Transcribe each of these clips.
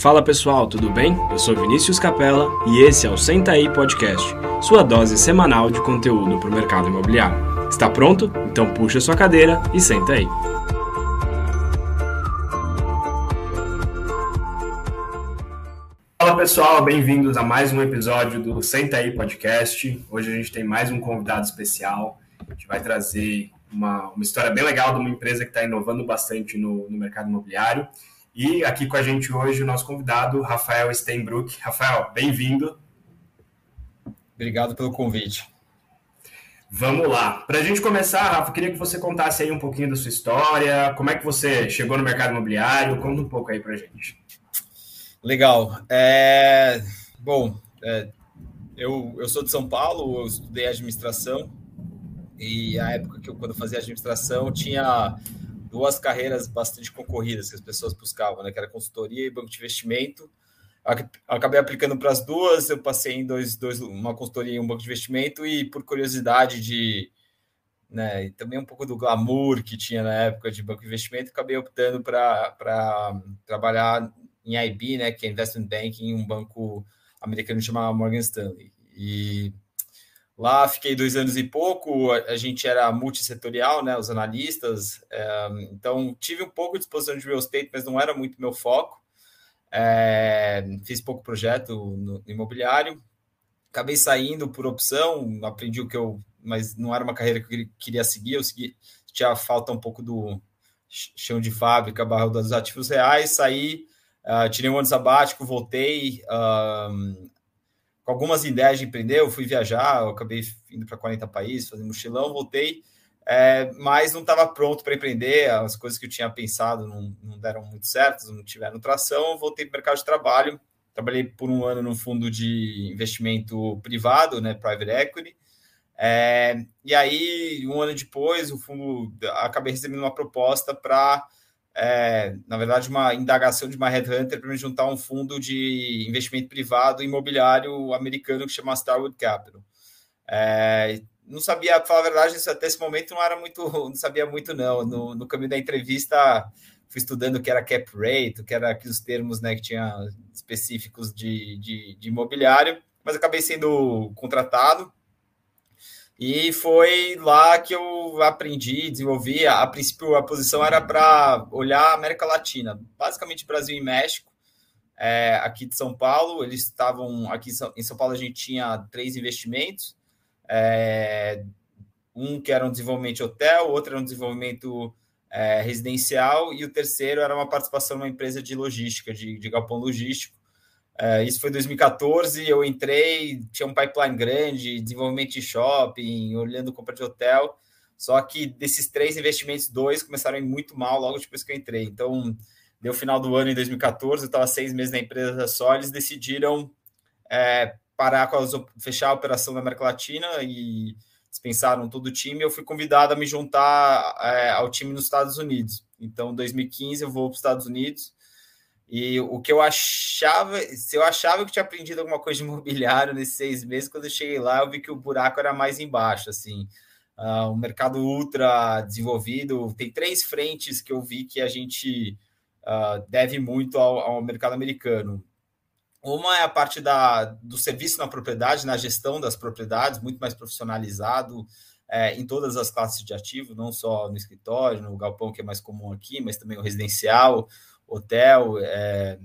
Fala pessoal, tudo bem? Eu sou Vinícius Capella e esse é o Senta aí Podcast, sua dose semanal de conteúdo para o mercado imobiliário. Está pronto? Então puxa sua cadeira e senta aí. Fala pessoal, bem-vindos a mais um episódio do Senta aí Podcast. Hoje a gente tem mais um convidado especial. A gente vai trazer uma, uma história bem legal de uma empresa que está inovando bastante no, no mercado imobiliário. E aqui com a gente hoje o nosso convidado, Rafael Steinbruck. Rafael, bem-vindo. Obrigado pelo convite. Vamos lá. Para a gente começar, Rafa, queria que você contasse aí um pouquinho da sua história, como é que você chegou no mercado imobiliário, conta um pouco aí para a gente. Legal. É... Bom, é... eu, eu sou de São Paulo, eu estudei administração, e a época que eu, quando eu fazia administração, tinha duas carreiras bastante concorridas que as pessoas buscavam, né? Que era consultoria e banco de investimento. Acabei aplicando para as duas, eu passei em dois, dois, uma consultoria e um banco de investimento, e por curiosidade de. Né, e também um pouco do glamour que tinha na época de banco de investimento, acabei optando para trabalhar em IB, né, que é Investment Banking, um banco americano chamado Morgan Stanley. E Lá fiquei dois anos e pouco, a, gente era multissetorial, né, os analistas, é, então tive um pouco de exposição de real estate, mas não era muito meu foco. É, fiz pouco projeto no, no imobiliário, acabei saindo por opção, aprendi o que eu, mas não era uma carreira que eu queria seguir, eu segui, tinha falta um pouco do chão de fábrica, barra dos ativos reais, saí, uh, tirei um ano sabático, voltei, uh, com algumas ideias de empreender, eu fui viajar, eu acabei indo para 40 países, fazendo mochilão, voltei, é, mas não estava pronto para empreender, as coisas que eu tinha pensado não, não deram muito certas, não tiveram tração, voltei para o mercado de trabalho, trabalhei por um ano num fundo de investimento privado, né, private equity, é, e aí, um ano depois, o fundo acabei recebendo uma proposta para é, na verdade, uma indagação de uma headhunter para me juntar um fundo de investimento privado imobiliário americano que chama Starwood Capital. É, não sabia, para falar a verdade, até esse momento não era muito, não sabia muito não. No, no caminho da entrevista, fui estudando o que era cap rate, o que era aqueles termos né, que tinha específicos de, de, de imobiliário, mas acabei sendo contratado e foi lá que eu aprendi, desenvolvi. A, a princípio, a posição era para olhar América Latina, basicamente Brasil e México. É, aqui de São Paulo, eles estavam aqui em São Paulo. A gente tinha três investimentos: é, um que era um desenvolvimento de hotel, outro era um desenvolvimento é, residencial, e o terceiro era uma participação numa empresa de logística, de, de galpão logístico. Uh, isso foi em 2014, eu entrei, tinha um pipeline grande, desenvolvimento de shopping, olhando compra de hotel. Só que desses três investimentos, dois começaram a ir muito mal logo depois que eu entrei. Então, deu final do ano em 2014, eu estava seis meses na empresa só, eles decidiram é, parar com as, fechar a operação na América Latina e dispensaram todo o time. Eu fui convidado a me juntar é, ao time nos Estados Unidos. Então, em 2015, eu vou para os Estados Unidos e o que eu achava, se eu achava que tinha aprendido alguma coisa de imobiliário nesses seis meses, quando eu cheguei lá, eu vi que o buraco era mais embaixo, assim. Uh, um mercado ultra desenvolvido. Tem três frentes que eu vi que a gente uh, deve muito ao, ao, mercado americano. Uma é a parte da, do serviço na propriedade, na gestão das propriedades, muito mais profissionalizado é, em todas as classes de ativo, não só no escritório, no galpão, que é mais comum aqui, mas também o residencial, hotel. É...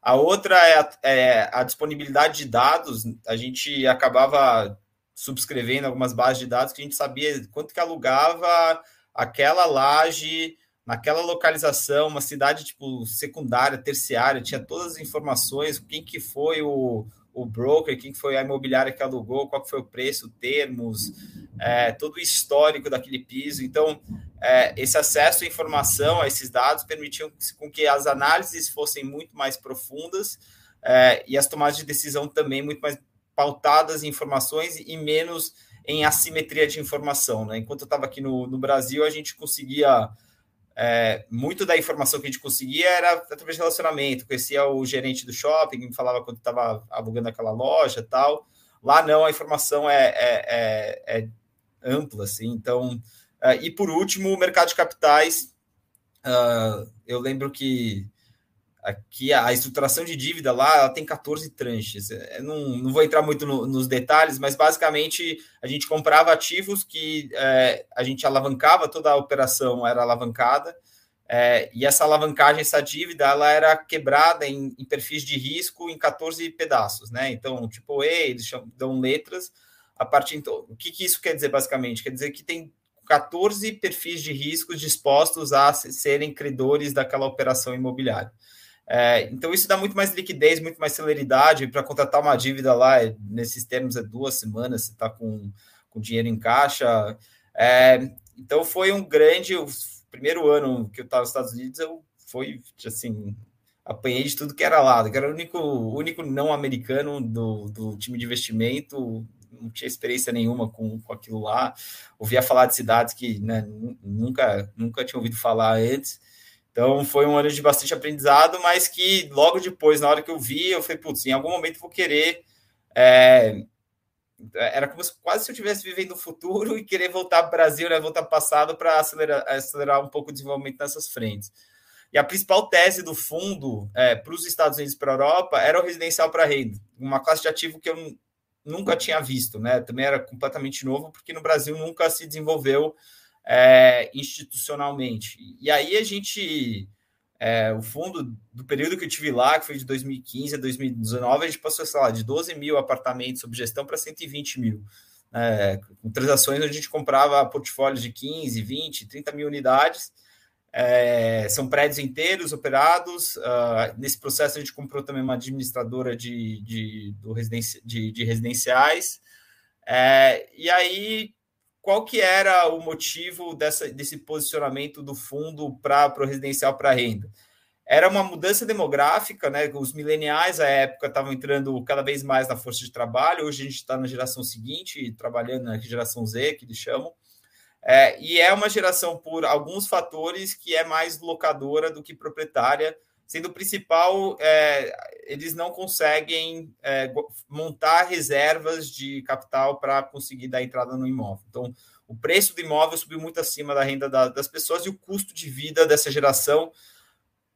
A outra é a, é a, disponibilidade de dados. A gente acabava subscrevendo algumas bases de dados que a gente sabia quanto que alugava aquela laje naquela localização, uma cidade tipo secundária, terciária, tinha todas as informações, quem que foi o, o broker, quem foi a imobiliária que alugou, qual foi o preço, termos, é, todo o histórico daquele piso. Então, é, esse acesso à informação, a esses dados, permitiam com que as análises fossem muito mais profundas é, e as tomadas de decisão também muito mais pautadas em informações e menos em assimetria de informação. Né? Enquanto eu estava aqui no, no Brasil, a gente conseguia é, muito da informação que a gente conseguia era através de relacionamento. Conhecia o gerente do shopping, me falava quando estava alugando aquela loja tal. Lá não, a informação é, é, é, é ampla, assim. Então, é, e por último, o mercado de capitais. Uh, eu lembro que Aqui a estruturação de dívida lá ela tem 14 tranches. Eu não, não vou entrar muito no, nos detalhes, mas basicamente a gente comprava ativos que é, a gente alavancava, toda a operação era alavancada, é, e essa alavancagem, essa dívida, ela era quebrada em, em, perfis de risco em 14 pedaços, né? Então, tipo, E, eles chamam, dão letras. A partir então, o que, que isso quer dizer basicamente? Quer dizer que tem 14 perfis de riscos dispostos a serem credores daquela operação imobiliária. É, então, isso dá muito mais liquidez, muito mais celeridade. Para contratar uma dívida lá, é, nesses termos, é duas semanas, você está com, com dinheiro em caixa. É, então, foi um grande. O primeiro ano que eu estava nos Estados Unidos, eu foi assim. Apanhei de tudo que era lado, que era o único, único não americano do, do time de investimento, não tinha experiência nenhuma com, com aquilo lá. Ouvia falar de cidades que né, nunca, nunca tinha ouvido falar antes. Então foi um ano de bastante aprendizado, mas que logo depois, na hora que eu vi, eu falei, putz, em algum momento vou querer. É... Era como se, quase se eu estivesse vivendo o futuro e querer voltar para o Brasil, né, voltar para passado para acelerar, acelerar um pouco o desenvolvimento nessas frentes. E a principal tese do fundo é, para os Estados Unidos e para a Europa era o residencial para renda, uma classe de ativo que eu nunca tinha visto, né? Também era completamente novo, porque no Brasil nunca se desenvolveu é, institucionalmente. E aí a gente, é, o fundo do período que eu tive lá, que foi de 2015 a 2019, a gente passou, sei lá, de 12 mil apartamentos sob gestão para 120 mil. É, com transações onde a gente comprava portfólios de 15, 20, 30 mil unidades. É, são prédios inteiros operados. Uh, nesse processo, a gente comprou também uma administradora de, de, do residenci de, de residenciais. É, e aí, qual que era o motivo dessa, desse posicionamento do fundo para o residencial para renda? Era uma mudança demográfica, né? Os mileniais à época estavam entrando cada vez mais na força de trabalho. Hoje a gente está na geração seguinte, trabalhando na geração Z, que eles chamam. É, e é uma geração por alguns fatores que é mais locadora do que proprietária, sendo o principal, é, eles não conseguem é, montar reservas de capital para conseguir dar entrada no imóvel. Então, o preço do imóvel subiu muito acima da renda da, das pessoas e o custo de vida dessa geração,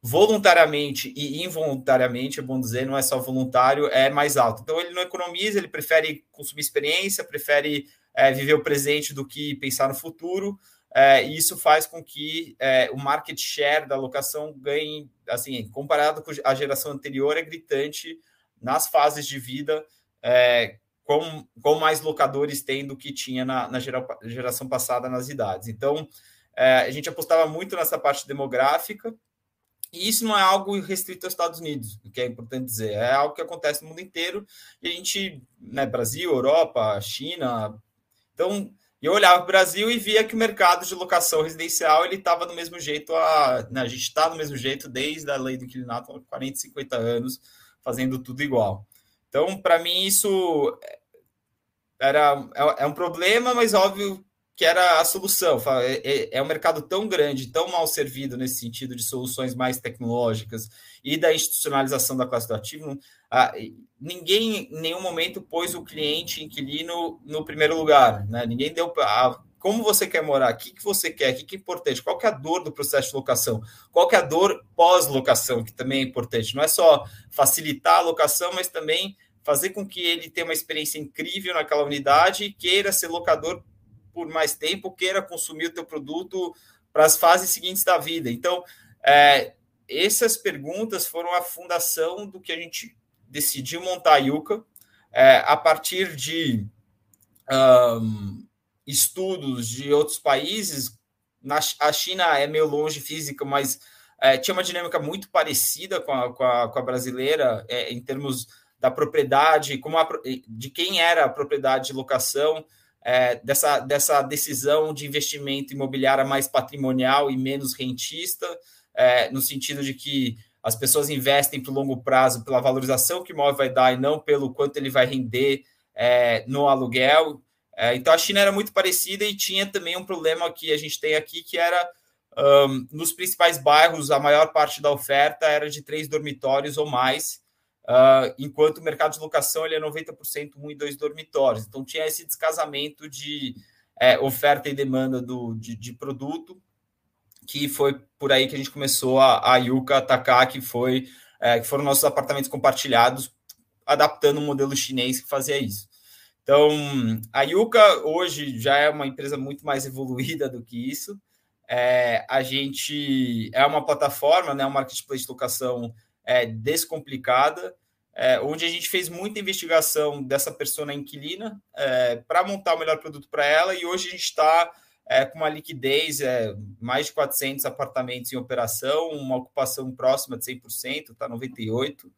voluntariamente e involuntariamente, é bom dizer, não é só voluntário, é mais alto. Então, ele não economiza, ele prefere consumir experiência, prefere é, viver o presente do que pensar no futuro. É, e isso faz com que é, o market share da locação ganhe, assim, comparado com a geração anterior, é gritante nas fases de vida, é, com, com mais locadores tem do que tinha na, na gera, geração passada nas idades. Então, é, a gente apostava muito nessa parte demográfica, e isso não é algo restrito aos Estados Unidos, o que é importante dizer, é algo que acontece no mundo inteiro, e a gente, né, Brasil, Europa, China, então, eu olhava para o Brasil e via que o mercado de locação residencial ele estava do mesmo jeito, a, né, a gente está do mesmo jeito desde a lei do inquilinato há 40, 50 anos, fazendo tudo igual. Então, para mim, isso era, é, é um problema, mas óbvio que era a solução. É, é, é, um mercado tão grande, tão mal servido nesse sentido de soluções mais tecnológicas e da institucionalização da classe do ativo. Ah, ninguém em nenhum momento pôs o cliente inquilino no primeiro lugar. Né? Ninguém deu para. como você quer morar? O que, que você quer? O que, que é importante? Qual que é a dor do processo de locação? Qual que é a dor pós-locação, que também é importante? Não é só facilitar a locação, mas também fazer com que ele tenha uma experiência incrível naquela unidade e queira ser locador por mais tempo, queira consumir o teu produto para as fases seguintes da vida. Então, é, essas perguntas foram a fundação do que a gente decidiu montar a Yuka, é, a partir de um, estudos de outros países. Na, a China é meio longe física, mas é, tinha uma dinâmica muito parecida com a, com a, com a brasileira, é, em termos da propriedade, como a, de quem era a propriedade de locação, é, dessa, dessa decisão de investimento imobiliário mais patrimonial e menos rentista, é, no sentido de que as pessoas investem para o longo prazo pela valorização que o imóvel vai dar e não pelo quanto ele vai render é, no aluguel. É, então a China era muito parecida e tinha também um problema que a gente tem aqui, que era um, nos principais bairros, a maior parte da oferta era de três dormitórios ou mais. Uh, enquanto o mercado de locação ele é 90% um e dois dormitórios. Então tinha esse descasamento de é, oferta e demanda do, de, de, produto, que foi por aí que a gente começou a, a Yuka atacar, que foi é, que foram nossos apartamentos compartilhados, adaptando um modelo chinês que fazia isso. Então, a Yuka hoje já é uma empresa muito mais evoluída do que isso. É, a gente é uma plataforma, né, uma marketplace de locação é, descomplicada, é, onde a gente fez muita investigação dessa pessoa inquilina é, para montar o melhor produto para ela, e hoje a gente está é, com uma liquidez, é, mais de 400 apartamentos em operação, uma ocupação próxima de 100%, está 98%,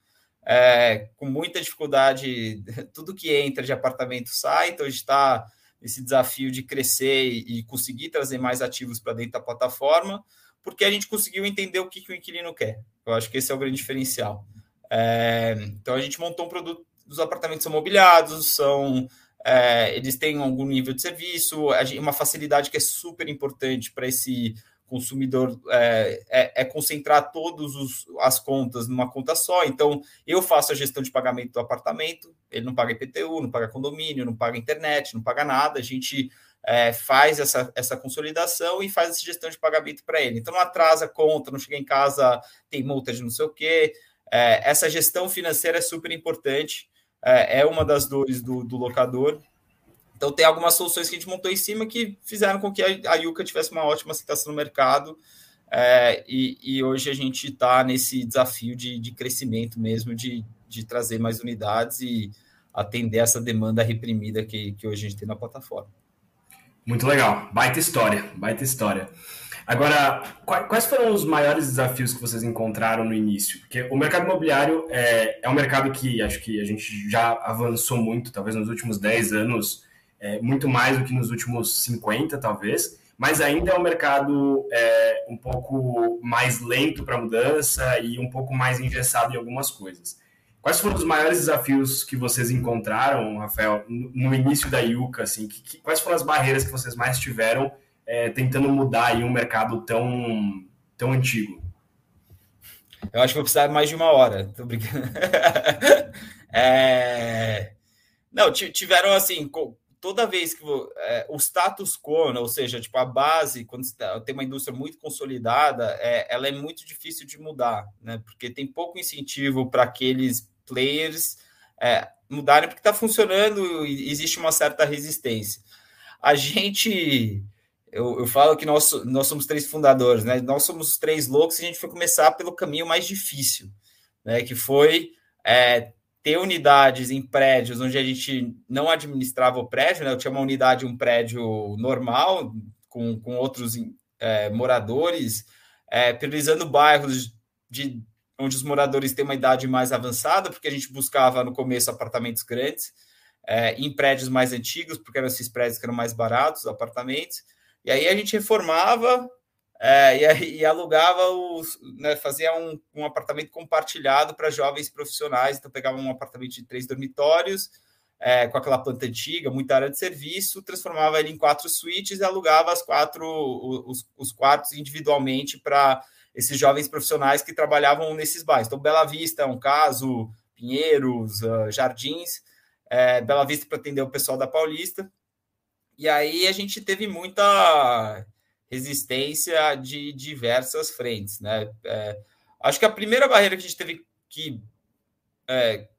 é, com muita dificuldade, tudo que entra de apartamento sai, então a gente está nesse desafio de crescer e, e conseguir trazer mais ativos para dentro da plataforma, porque a gente conseguiu entender o que, que o inquilino quer. Eu acho que esse é o grande diferencial. É, então a gente montou um produto, os apartamentos são mobiliados, são é, eles têm algum nível de serviço, uma facilidade que é super importante para esse consumidor é, é, é concentrar todas as contas numa conta só. Então, eu faço a gestão de pagamento do apartamento, ele não paga IPTU, não paga condomínio, não paga internet, não paga nada. A gente é, faz essa, essa consolidação e faz essa gestão de pagamento para ele. Então, não atrasa a conta, não chega em casa, tem multa de não sei o quê. É, essa gestão financeira é super importante é, é uma das dores do, do, locador. Então, tem algumas soluções que a gente montou em cima que fizeram com que a, Yuka tivesse uma ótima aceitação no mercado. É, e, e, hoje a gente está nesse desafio de, de crescimento mesmo, de, de, trazer mais unidades e atender essa demanda reprimida que, que hoje a gente tem na plataforma. Muito legal, baita história, baita história. Agora, quais foram os maiores desafios que vocês encontraram no início? Porque o mercado imobiliário é, é um mercado que acho que a gente já avançou muito, talvez nos últimos 10 anos, é, muito mais do que nos últimos 50, talvez, mas ainda é um mercado é, um pouco mais lento para mudança e um pouco mais engessado em algumas coisas. Quais foram os maiores desafios que vocês encontraram, Rafael, no início da Yuka? Assim, que, que, quais foram as barreiras que vocês mais tiveram é, tentando mudar um mercado tão, tão antigo? Eu acho que vou precisar mais de uma hora. Tô brincando. é... Não, tiveram assim, toda vez que é, o status quo, né, ou seja, tipo a base, quando tá, tem uma indústria muito consolidada, é, ela é muito difícil de mudar, né? Porque tem pouco incentivo para aqueles players é, mudarem, porque está funcionando e existe uma certa resistência. A gente eu, eu, falo que nós, nós somos três fundadores, né? Nós somos três loucos e a gente foi começar pelo caminho mais difícil, né? Que foi é, ter unidades em prédios onde a gente não administrava o prédio, né? Eu tinha uma unidade, um prédio normal, com, com outros é, moradores, é, priorizando bairros de onde os moradores têm uma idade mais avançada, porque a gente buscava no começo apartamentos grandes, é, em prédios mais antigos, porque eram esses prédios que eram mais baratos, apartamentos. E aí a gente reformava é, e, e, alugava os, né, fazia um, um apartamento compartilhado para jovens profissionais. Então pegava um apartamento de três dormitórios é, com aquela planta antiga, muita área de serviço, transformava ele em quatro suítes e alugava as quatro os, os quartos individualmente para esses jovens profissionais que trabalhavam nesses bairros. Então Bela Vista é um caso, Pinheiros, uh, Jardins, é, Bela Vista para atender o pessoal da Paulista. E aí a gente teve muita resistência de diversas frentes, né? É, acho que a primeira barreira que a gente teve que é,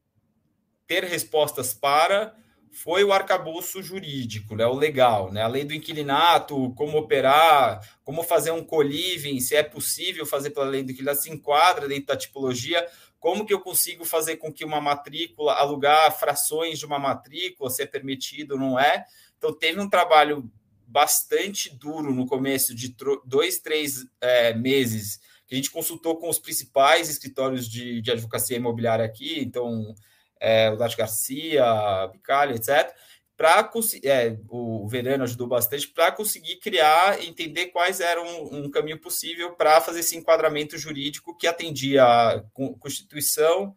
ter respostas para foi o arcabouço jurídico, né, o legal, né, a lei do inquilinato, como operar, como fazer um coliving, se é possível fazer pela lei do inquilinato, se enquadra dentro da tipologia, como que eu consigo fazer com que uma matrícula, alugar frações de uma matrícula, se é permitido ou não é. Então, teve um trabalho bastante duro no começo, de dois, três é, meses, que a gente consultou com os principais escritórios de, de advocacia imobiliária aqui, então, é, o Dati Garcia, Bicalha, etc., para é, o Verano ajudou bastante para conseguir criar, entender quais eram um, um caminho possível para fazer esse enquadramento jurídico que atendia a Constituição,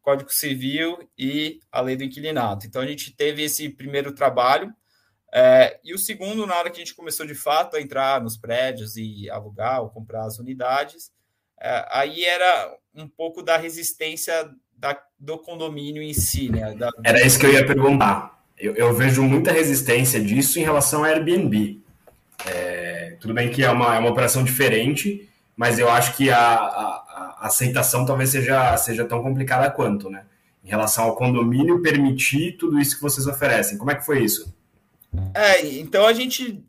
Código Civil e a Lei do Inquilinato. Então a gente teve esse primeiro trabalho é, e o segundo, na hora que a gente começou de fato a entrar nos prédios e alugar ou comprar as unidades, é, aí era um pouco da resistência da, do condomínio em si. Né? Da, era isso que eu ia perguntar. Eu, eu, vejo muita resistência disso em relação ao Airbnb. É, tudo bem que é uma, é uma operação diferente, mas eu acho que a, a, a, aceitação talvez seja, seja tão complicada quanto, né? Em relação ao condomínio permitir tudo isso que vocês oferecem. Como é que foi isso? É, então a gente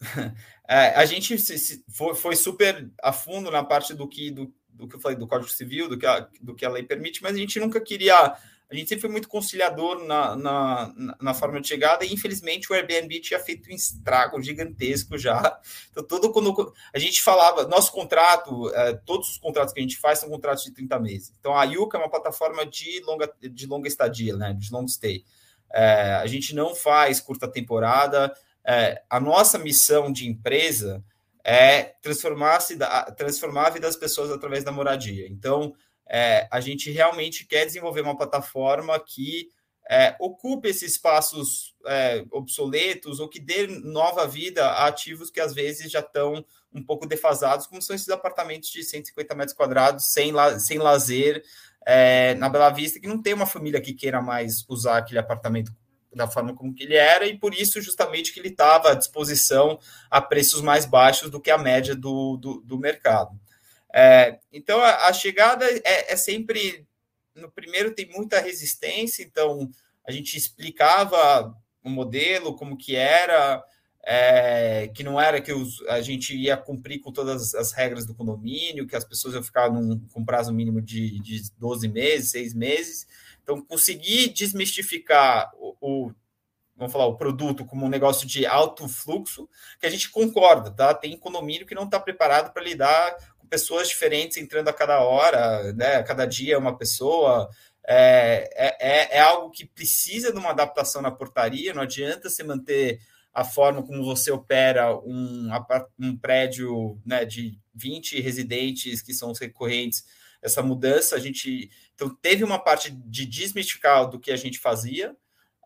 é, a gente se, se, foi, foi, super a fundo na parte do que do, do que eu falei do Código Civil, do que, a, do que a lei permite, mas a gente nunca queria a gente sempre foi muito conciliador na, na, na, forma de chegada e infelizmente o Airbnb tinha feito um estrago gigantesco já. Então, todo quando a gente falava, nosso contrato, é, todos os contratos que a gente faz são contratos de 30 meses. Então, a Yuka é uma plataforma de longa, de longa estadia, né, de long stay. É, a gente não faz curta temporada. É, a nossa missão de empresa é transformar, transformar a vida das pessoas através da moradia. Então, é, a gente realmente quer desenvolver uma plataforma que é, ocupe esses espaços é, obsoletos ou que dê nova vida a ativos que às vezes já estão um pouco defasados, como são esses apartamentos de 150 metros quadrados sem, la sem lazer é, na Bela Vista, que não tem uma família que queira mais usar aquele apartamento da forma como que ele era, e por isso justamente que ele estava à disposição a preços mais baixos do que a média do, do, do mercado. É, então, a, a chegada é, é, sempre. No primeiro tem muita resistência, então a gente explicava o modelo, como que era, é, que não era que os, a gente ia cumprir com todas as regras do condomínio, que as pessoas iam ficar num, com prazo mínimo de, de 12 meses, 6 meses. Então, conseguir desmistificar o, o vamos falar, o produto como um negócio de alto fluxo, que a gente concorda, tá? Tem condomínio que não está preparado para lidar pessoas diferentes entrando a cada hora, né? A cada dia uma pessoa. É, é, é, é algo que precisa de uma adaptação na portaria, não adianta você manter a forma como você opera um, um prédio né, de 20 residentes que são recorrentes, essa mudança, a gente então teve uma parte de desmistificar do que a gente fazia.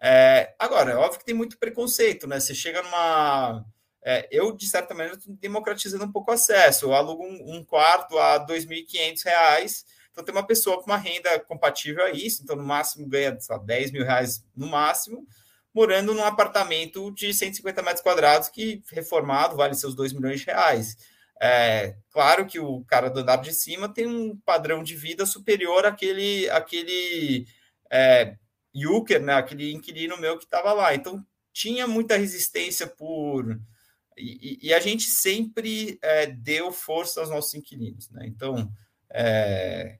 É, agora, é óbvio que tem muito preconceito, né? Você chega numa é, eu, de certa maneira, estou democratizando um pouco o acesso. Eu alugo um, um quarto a R$ 2.500, então tem uma pessoa com uma renda compatível a isso, então no máximo ganha só, 10 mil reais no máximo, morando num apartamento de 150 metros quadrados que, reformado, vale seus 2 milhões de reais. É, claro que o cara do andar de cima tem um padrão de vida superior àquele, àquele é, Yuker, né, aquele inquilino meu que estava lá. Então, tinha muita resistência por e, e, a gente sempre é, deu força aos nossos inquilinos. Né? Então, é,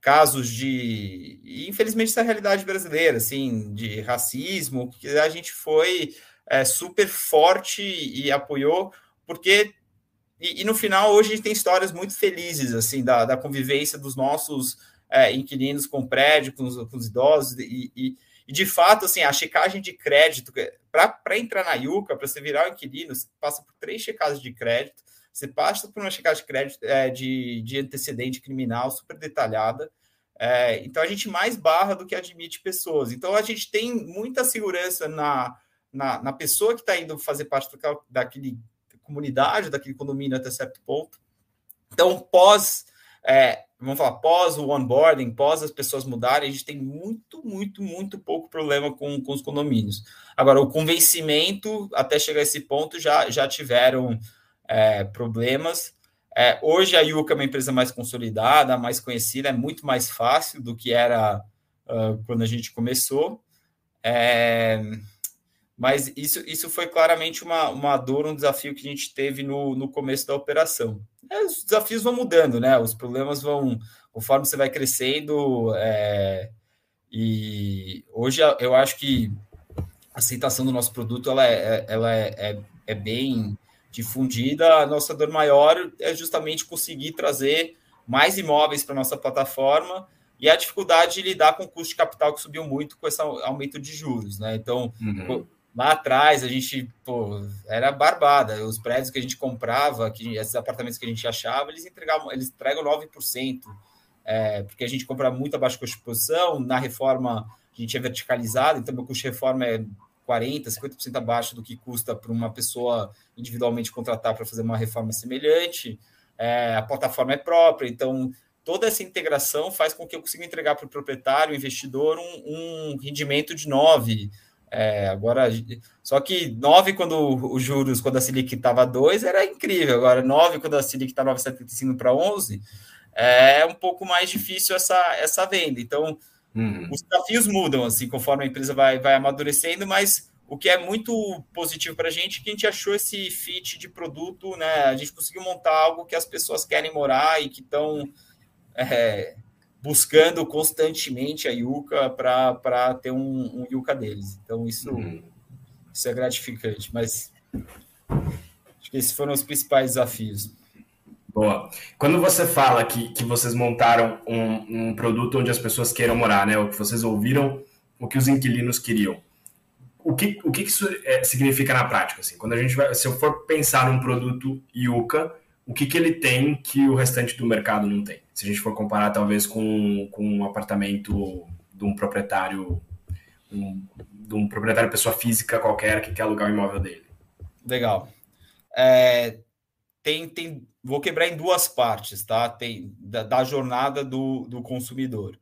casos de. infelizmente, essa é a realidade brasileira, assim, de racismo, que a gente foi é, super forte e apoiou, porque. E, e, no final, hoje, a gente tem histórias muito felizes, assim, da, da convivência dos nossos é, inquilinos com prédio, com os, com os idosos, e, e e de fato, assim, a checagem de crédito, para entrar na Yuca, para você virar o inquilino, você passa por três checagens de crédito, você passa por uma checagem de crédito é, de, de antecedente criminal super detalhada. É, então a gente mais barra do que admite pessoas. Então a gente tem muita segurança na, na, na pessoa que está indo fazer parte do, daquele comunidade, daquele condomínio até certo ponto. Então, pós é, vamos falar, pós o onboarding, pós as pessoas mudarem, a gente tem muito, muito, muito pouco problema com, com os condomínios. Agora, o convencimento, até chegar a esse ponto, já, já tiveram é, problemas. É, hoje a Yuka é uma empresa mais consolidada, mais conhecida, é muito mais fácil do que era uh, quando a gente começou. É, mas isso, isso foi claramente uma, uma dor, um desafio que a gente teve no, no começo da operação. É, os desafios vão mudando, né? Os problemas vão, conforme você vai crescendo. É, e hoje eu acho que a aceitação do nosso produto ela é, ela é, é, é bem difundida. A nossa dor maior é justamente conseguir trazer mais imóveis para nossa plataforma e a dificuldade de lidar com o custo de capital que subiu muito com esse aumento de juros, né? Então, uhum. Lá atrás, a gente, pô, era barbada. Os prédios que a gente comprava, que, esses apartamentos que a gente achava, eles entregavam, eles entregam 9%, é, porque a gente compra muito abaixo de posição. Na reforma, a gente é verticalizado, então meu custo de reforma é 40%, 50% abaixo do que custa para uma pessoa individualmente contratar para fazer uma reforma semelhante. É, a plataforma é própria, então toda essa integração faz com que eu consiga entregar para o proprietário, investidor, um, um rendimento de 9%, É, agora, só que 9 quando os juros, quando a Selic estava 2, era incrível. Agora, 9 quando a Selic está 9,75 para 11, é um pouco mais difícil essa, essa venda. Então, uhum. os desafios mudam assim conforme a empresa vai, vai amadurecendo, mas o que é muito positivo para a gente é que a gente achou esse fit de produto, né? A gente conseguiu montar algo que as pessoas querem morar e que estão é, buscando constantemente a Yuka para ter um, um Yuka deles. Então, isso, uhum. isso é gratificante, mas acho que esses foram os principais desafios. Boa. Quando você fala que, que vocês montaram um, um produto onde as pessoas queiram morar, né? O que vocês ouviram, o que os inquilinos queriam o que, o que isso é, significa na prática? Assim? Quando a gente vai, se eu for pensar num produto Yuka, o que, que ele tem que o restante do mercado não tem? Se a gente for comparar, talvez, com, com um apartamento de um proprietário, um, de um proprietário pessoa física qualquer que quer alugar o imóvel dele. Legal. É, tem, tem, vou quebrar em duas partes, tá? Tem da, da jornada do, do consumidor.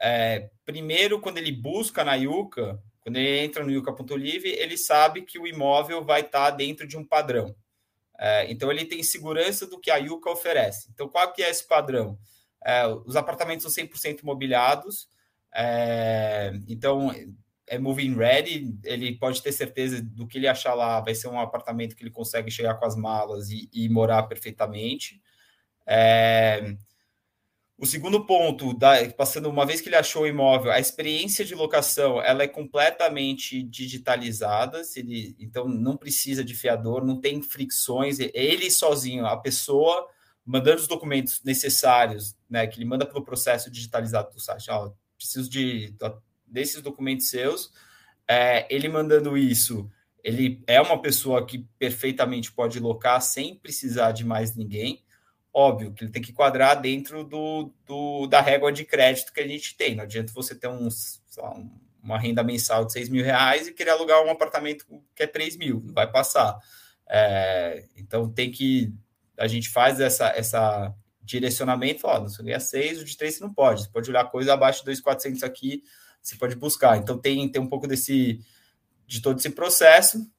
É, primeiro, quando ele busca na Yuka, quando ele entra no Yuca.live, ele sabe que o imóvel vai estar dentro de um padrão. É, então, ele tem segurança do que a Yuca oferece. Então, qual que é esse padrão? É, os apartamentos são 100% mobiliados. É, então, é moving ready. Ele pode ter certeza do que ele achar lá vai ser um apartamento que ele consegue chegar com as malas e, e morar perfeitamente. É, o segundo ponto, da, passando uma vez que ele achou o imóvel, a experiência de locação ela é completamente digitalizada, ele, então não precisa de fiador, não tem fricções, ele sozinho, a pessoa mandando os documentos necessários, né, que ele manda pelo processo digitalizado do site, ó, preciso de desses documentos seus, é, ele mandando isso, ele é uma pessoa que perfeitamente pode locar sem precisar de mais ninguém. Óbvio que ele tem que quadrar dentro do, do, da régua de crédito que a gente tem. Não adianta você ter uns, lá, uma renda mensal de 6 mil reais e querer alugar um apartamento que é 3 mil, não vai passar. É, então tem que. A gente faz essa, essa direcionamento, ó, você ganha 6, o de 3 você não pode. Você pode olhar coisa abaixo de 2,400 aqui, você pode buscar. Então tem, tem um pouco desse de todo esse processo.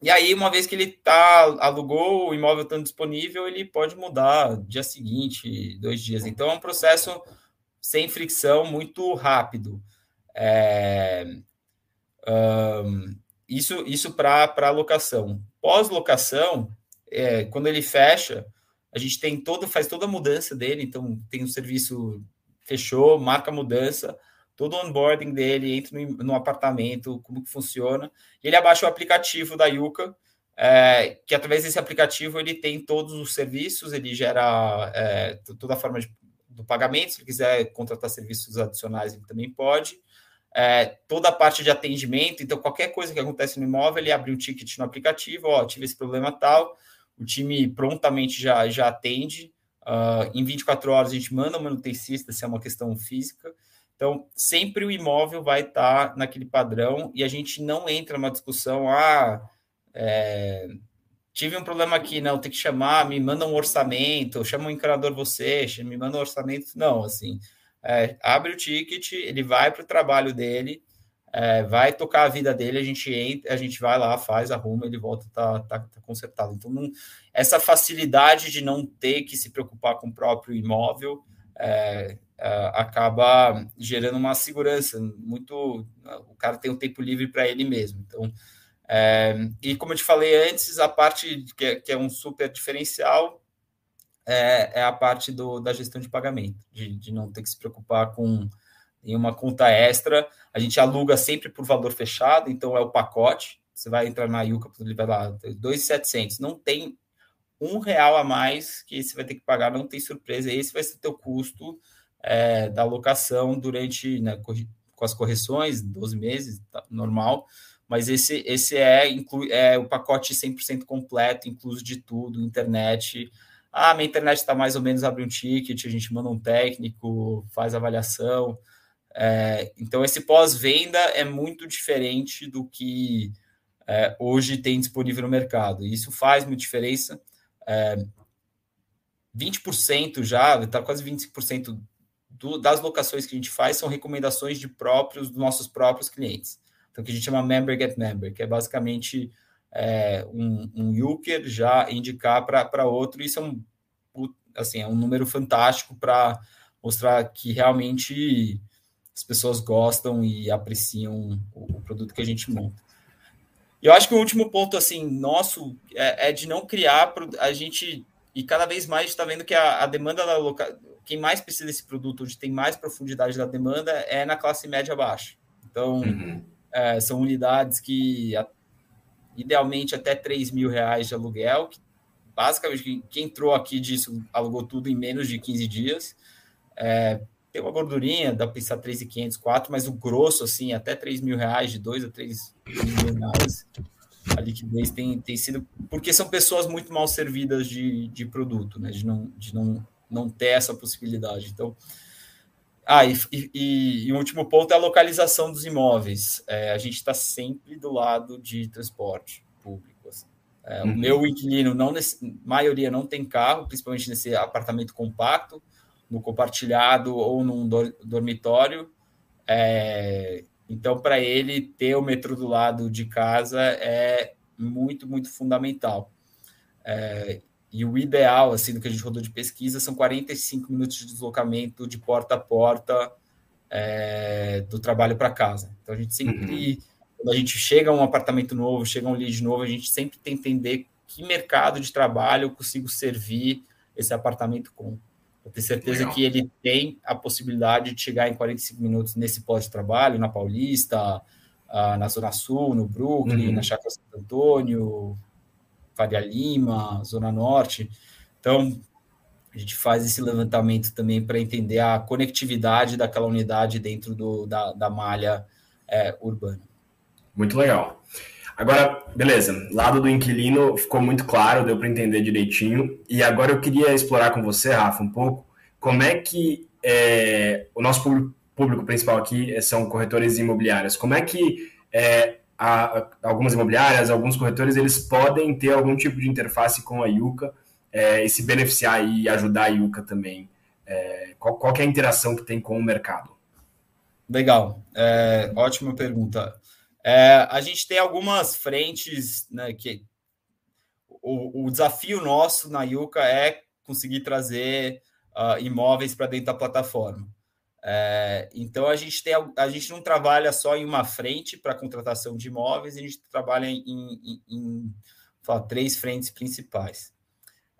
E aí, uma vez que ele tá, alugou o imóvel estando disponível, ele pode mudar dia seguinte, dois dias. Então, é um processo sem fricção, muito rápido. É, um, isso isso para locação. Pós-locação, é, quando ele fecha, a gente tem todo, faz toda a mudança dele, então tem o um serviço fechou, marca a mudança, todo o onboarding dele, entra no, no, apartamento, como que funciona. Ele abaixa o aplicativo da Yuka, é, que através desse aplicativo ele tem todos os serviços, ele gera é, toda a forma de, do pagamento, se ele quiser contratar serviços adicionais, ele também pode. É, toda a parte de atendimento, então qualquer coisa que acontece no imóvel, ele abre um ticket no aplicativo, ó, tive esse problema tal, o time prontamente já, já atende, uh, em 24 horas a gente manda o manutencista, se é uma questão física, então, sempre o imóvel vai estar naquele padrão e a gente não entra numa discussão, ah, é, tive um problema aqui, não, tem que chamar, me manda um orçamento, chama um encanador você, me manda um orçamento. Não, assim, é, abre o ticket, ele vai para o trabalho dele, é, vai tocar a vida dele, a gente entra, a gente vai lá, faz, arruma, ele volta, tá, tá, tá consertado. Então, não, essa facilidade de não ter que se preocupar com o próprio imóvel, é, uh, acaba gerando uma segurança muito. O cara tem um tempo livre para ele mesmo. Então, é, e como eu te falei antes, a parte que é, que é um super diferencial é, é, a parte do, da gestão de pagamento, de, de não ter que se preocupar com nenhuma conta extra. A gente aluga sempre por valor fechado, então é o pacote. Você vai entrar na Yuka, ele vai lá, 2,700. Não tem um real a mais que você vai ter que pagar, não tem surpresa. Esse vai ser o teu custo é, da locação durante, né, com as correções, 12 meses, tá, normal, mas esse, esse é, inclui, é o pacote 100% completo, incluso de tudo, internet. Ah, minha internet está mais ou menos, abre um ticket, a gente manda um técnico, faz avaliação. É, então, esse pós-venda é muito diferente do que é, hoje tem disponível no mercado. E isso faz muita diferença. É, 20% já, está quase 25% do, das locações que a gente faz são recomendações de próprios, dos nossos próprios clientes. então que a gente chama Member Get Member, que é basicamente é, um, um user já indicar para outro. Isso é um, assim, é um número fantástico para mostrar que realmente as pessoas gostam e apreciam o, o, produto que a gente monta. E eu acho que o último ponto assim nosso é, é de não criar a gente e cada vez mais está vendo que a, a demanda da loca... quem mais precisa desse produto, onde tem mais profundidade da demanda, é na classe média baixa. Então, uhum. é, são unidades que idealmente até 3 mil reais de aluguel. Que, basicamente, quem entrou aqui disso alugou tudo em menos de 15 dias. É, tem uma gordurinha, dá para pensar 3,500, 4, mas o grosso, assim, até 3 mil reais, de 2 a 3 mil reais, a liquidez tem, tem sido. Porque são pessoas muito mal servidas de, de produto, né? De não, de não, não ter essa possibilidade. Então, ah, e, e, e, o último ponto é a localização dos imóveis. É, a gente está sempre do lado de transporte público. Assim. É, uhum. O meu inquilino, não nesse, maioria não tem carro, principalmente nesse apartamento compacto, no compartilhado ou num dormitório. É, então, para ele, ter o metrô do lado de casa é muito, muito fundamental. É, e o ideal, assim, do que a gente rodou de pesquisa, são 45 minutos de deslocamento de porta a porta é, do trabalho para casa. Então, a gente sempre, uhum. quando a gente chega a um apartamento novo, chega a um lead novo, a gente sempre tem que entender que mercado de trabalho eu consigo servir esse apartamento com. Eu tenho certeza Legal. que ele tem a possibilidade de chegar em 45 minutos nesse pós-trabalho, na Paulista, na Zona Sul, no Brooklyn, uhum. na Chácara Santo Antônio, Faria Lima, Zona Norte. Então, a gente faz esse levantamento também para entender a conectividade daquela unidade dentro do, da, da malha é, urbana. Muito legal. Agora, beleza, lado do inquilino ficou muito claro, deu para entender direitinho. E agora eu queria explorar com você, Rafa, um pouco como é que é, o nosso público, público, principal aqui são corretores imobiliários. Como é que é, a, algumas imobiliárias, alguns corretores, eles podem ter algum tipo de interface com a Yuka é, e se beneficiar e ajudar a Yuka também. É, qual, qual é a interação que tem com o mercado? Legal, é, ótima pergunta. É, a gente tem algumas frentes né, que o, o, desafio nosso na Yuka é conseguir trazer uh, imóveis para dentro da plataforma. É, então a gente tem a gente não trabalha só em uma frente para contratação de imóveis, a gente trabalha em, em, em três frentes principais.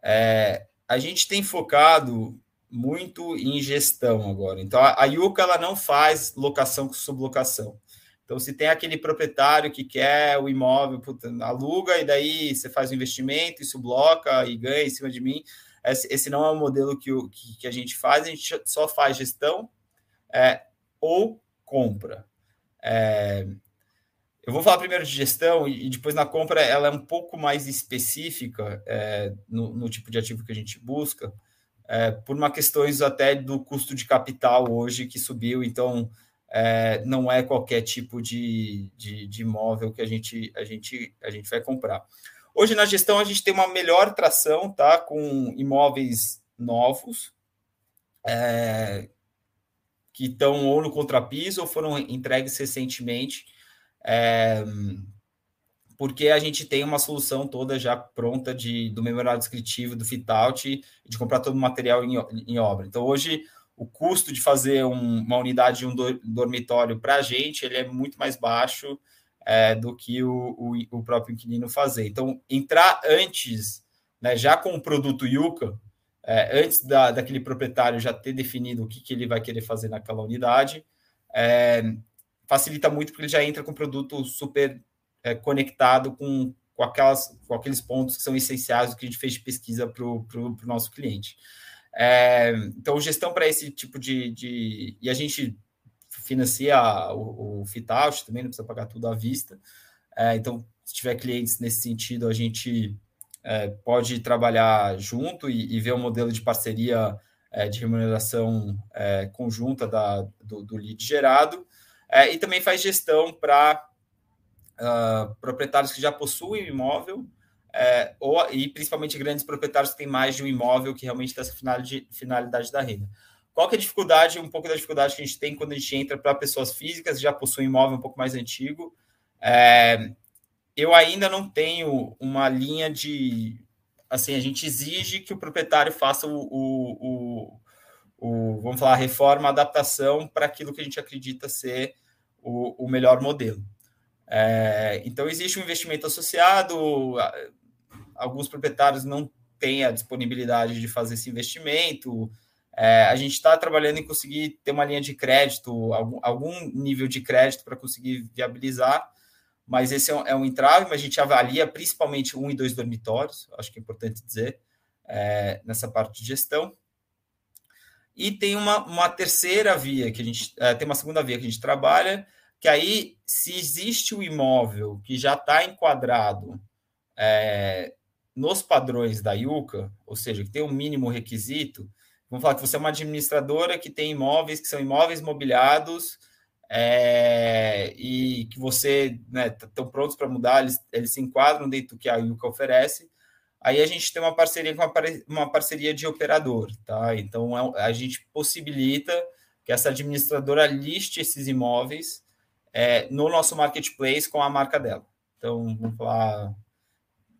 É, a gente tem focado muito em gestão agora. Então a, a Yuka ela não faz locação com sublocação. Então, se tem aquele proprietário que quer o imóvel, puta, aluga e daí você faz o investimento, isso bloca e ganha em cima de mim. Esse, esse não é o modelo que, o, que, que a gente faz, a gente só faz gestão é, ou compra. É, eu vou falar primeiro de gestão e depois na compra ela é um pouco mais específica é, no, no, tipo de ativo que a gente busca, é, por uma questões até do custo de capital hoje que subiu, então é, não é qualquer tipo de, de, de, imóvel que a gente, a, gente, a gente vai comprar. Hoje na gestão a gente tem uma melhor tração, tá? Com imóveis novos, é, que estão ou no contrapiso ou foram entregues recentemente, é, porque a gente tem uma solução toda já pronta de, do memorado descritivo, do fit-out, de comprar todo o material em, em, obra. Então, hoje, o custo de fazer um, uma unidade de um dormitório para a gente, ele é muito mais baixo é, do que o, o, o, próprio inquilino fazer. Então, entrar antes, né, já com o produto Yuka, é, antes da, daquele proprietário já ter definido o que, que ele vai querer fazer naquela unidade, é, facilita muito porque ele já entra com um produto super é, conectado com, com, aquelas, com aqueles pontos que são essenciais do que a gente fez de pesquisa para o nosso cliente. É, então, gestão para esse tipo de, de, E a gente financia o, o também, não precisa pagar tudo à vista. É, então, se tiver clientes nesse sentido, a gente é, pode trabalhar junto e, e, ver um modelo de parceria é, de remuneração é, conjunta da, do, do lead gerado, é, e também faz gestão para uh, ah, proprietários que já possuem imóvel, é, ou, e principalmente grandes proprietários que têm mais de um imóvel que realmente tem essa finalidade, finalidade da renda. Qual que é a dificuldade, um pouco da dificuldade que a gente tem quando a gente entra para pessoas físicas que já possuem imóvel um pouco mais antigo, É, eu ainda não tenho uma linha de. Assim, a gente exige que o proprietário faça o, o, o, o vamos falar, a reforma, a adaptação para aquilo que a gente acredita ser o, o melhor modelo. É, então, existe um investimento associado, alguns proprietários não têm a disponibilidade de fazer esse investimento. É, a gente está trabalhando em conseguir ter uma linha de crédito, algum, algum nível de crédito para conseguir viabilizar, mas esse é um, é um, entrave, mas a gente avalia principalmente um e dois dormitórios, acho que é importante dizer, é, nessa parte de gestão. E tem uma, uma terceira via que a gente é, tem uma segunda via que a gente trabalha, que aí, se existe o um imóvel que já está enquadrado é, nos padrões da IUCA, ou seja, que tem um mínimo requisito, vamos falar que você é uma administradora que tem imóveis que são imóveis mobiliados é, e que você estão né, prontos para mudar, eles, eles se enquadram dentro do que a IUCA oferece. Aí a gente tem uma parceria com uma, uma parceria de operador, tá? Então é a gente possibilita que essa administradora liste esses imóveis é, no nosso marketplace com a marca dela. Então, vamos falar,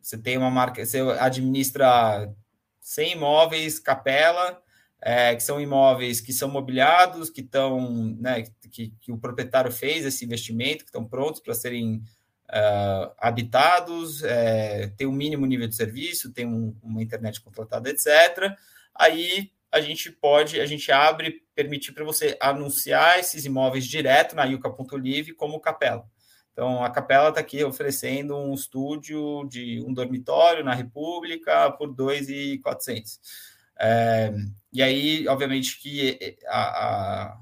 você tem uma marca, você administra 100 imóveis, capela, é, que são imóveis que são mobiliados, que estão, né, que, que, o proprietário fez esse investimento, que estão prontos para serem uh, habitados, é, tem um mínimo nível de serviço, tem um, uma internet contratada, etc. Aí a gente pode, a gente abre, permitir para você anunciar esses imóveis direto na Yuca.live como capela. Então, a capela está aqui oferecendo um estúdio de um dormitório na República por 2,400. É, e aí, obviamente, que a, a,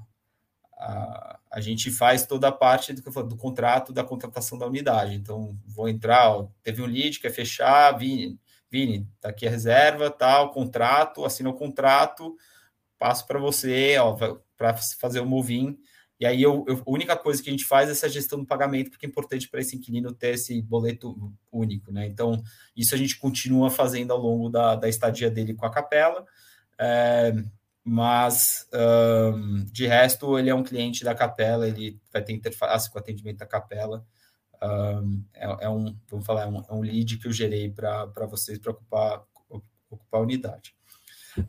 a, a, gente faz toda a parte do, do contrato, da contratação da unidade. Então, vou entrar, ó, teve um lead, quer fechar, Vini, Vini, tá aqui a reserva, tal, contrato, assina o contrato, passo para você, ó, para fazer o move-in. E aí eu, eu, a única coisa que a gente faz é essa gestão do pagamento, porque é importante para esse inquilino ter esse boleto único, né? Então, isso a gente continua fazendo ao longo da, da estadia dele com a capela. É, mas um, de resto ele é um cliente da capela, ele vai ter interface com o atendimento da capela um, é, é, um, vamos falar, é um, é um lead que eu gerei para vocês para ocupar, ocupar a unidade.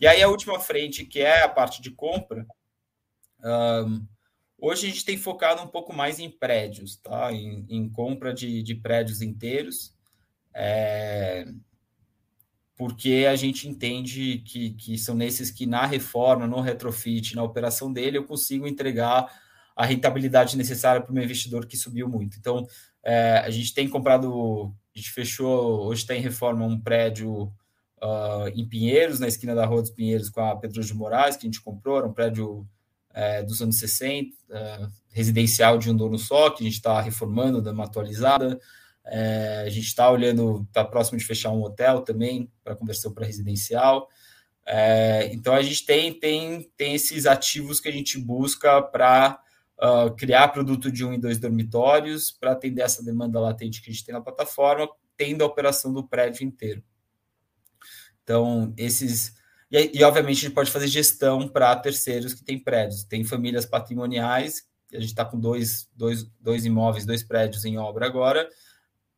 E aí a última frente, que é a parte de compra, um, hoje a gente tem focado um pouco mais em prédios, tá? Em, em compra de, de prédios inteiros, é, porque a gente entende que, que são nesses que na reforma, no retrofit, na operação dele, eu consigo entregar a rentabilidade necessária para o meu investidor que subiu muito. Então, é, a gente tem comprado, a gente fechou, hoje está em reforma um prédio uh, em Pinheiros, na esquina da Rua dos Pinheiros, com a Pedro de Moraes, que a gente comprou, era um prédio é, dos anos 60, é, residencial de um dono só, que a gente está reformando, dando uma atualizada. É, a gente está olhando, está próximo de fechar um hotel também, para conversão para residencial. É, então a gente tem, tem, tem esses ativos que a gente busca para uh, criar produto de um e dois dormitórios para atender essa demanda latente que a gente tem na plataforma, tendo a operação do prédio inteiro. Então, esses. E, e obviamente, a gente pode fazer gestão para terceiros que têm prédios. Tem famílias patrimoniais, a gente está com dois, dois, dois imóveis, dois prédios em obra agora,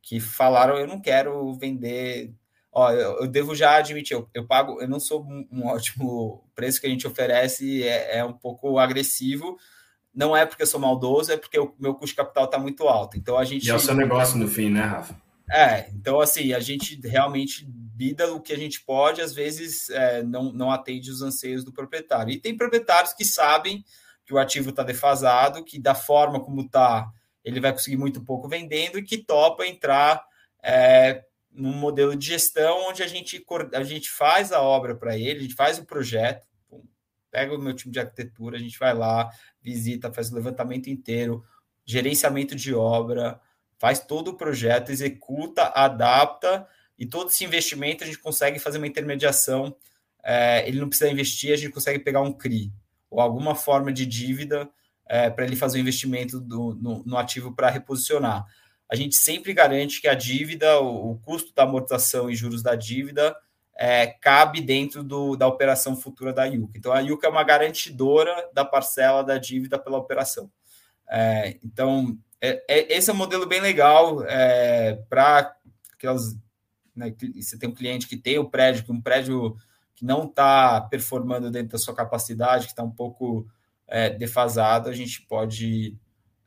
que falaram: eu não quero vender ó, eu, eu, devo já admitir, eu, eu, pago, eu não sou um, um ótimo preço que a gente oferece, é, é, um pouco agressivo, não é porque eu sou maldoso, é porque o meu custo de capital está muito alto. Então a gente. E é o seu negócio no fim, né, Rafa? É, então assim, a gente realmente bida o que a gente pode, às vezes é, não, não atende os anseios do proprietário. E tem proprietários que sabem que o ativo está defasado, que da forma como está, ele vai conseguir muito pouco vendendo e que topa entrar é, num modelo de gestão onde a gente, a gente faz a obra para ele, a gente faz o projeto, pega o meu time de arquitetura, a gente vai lá, visita, faz o levantamento inteiro, gerenciamento de obra, faz todo o projeto, executa, adapta, e todo esse investimento a gente consegue fazer uma intermediação. É, ele não precisa investir, a gente consegue pegar um CRI ou alguma forma de dívida é, para ele fazer o investimento do, no, no ativo para reposicionar. A gente sempre garante que a dívida, o, o custo da amortização e juros da dívida é, cabe dentro do, da operação futura da IUCA. Então, a IUCA é uma garantidora da parcela da dívida pela operação. É, então, é, é, esse é um modelo bem legal é, para aquelas. Né, você tem um cliente que tem o prédio, que um prédio que não está performando dentro da sua capacidade, que está um pouco é, defasado, a gente pode